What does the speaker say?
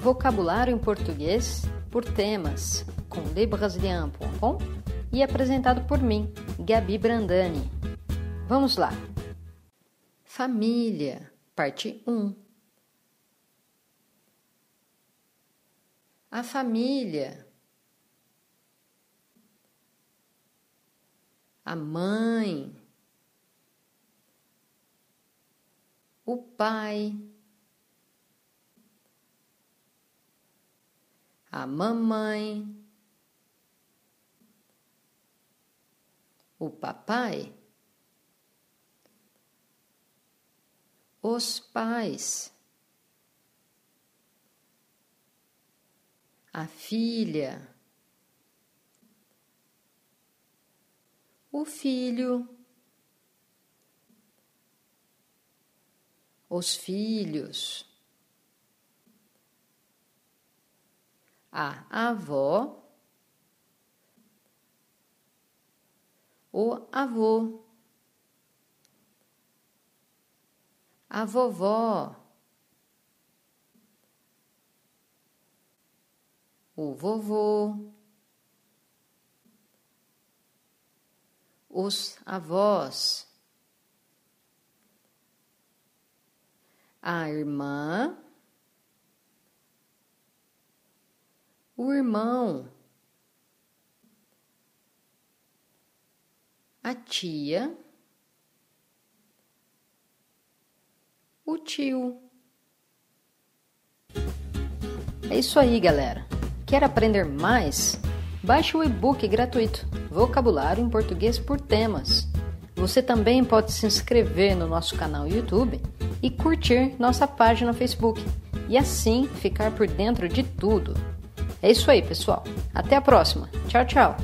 Vocabulário em português por temas com lebrasilian.com e apresentado por mim, Gabi Brandani. Vamos lá. Família, parte 1. A família. A mãe. O pai. A mamãe, o papai, os pais, a filha, o filho, os filhos. A avó, o avô, a vovó, o vovô, os avós, a irmã, o irmão, a tia, o tio. É isso aí, galera. Quer aprender mais? Baixe o e-book gratuito Vocabulário em Português por Temas. Você também pode se inscrever no nosso canal YouTube e curtir nossa página no Facebook e assim ficar por dentro de tudo. É isso aí, pessoal. Até a próxima. Tchau, tchau.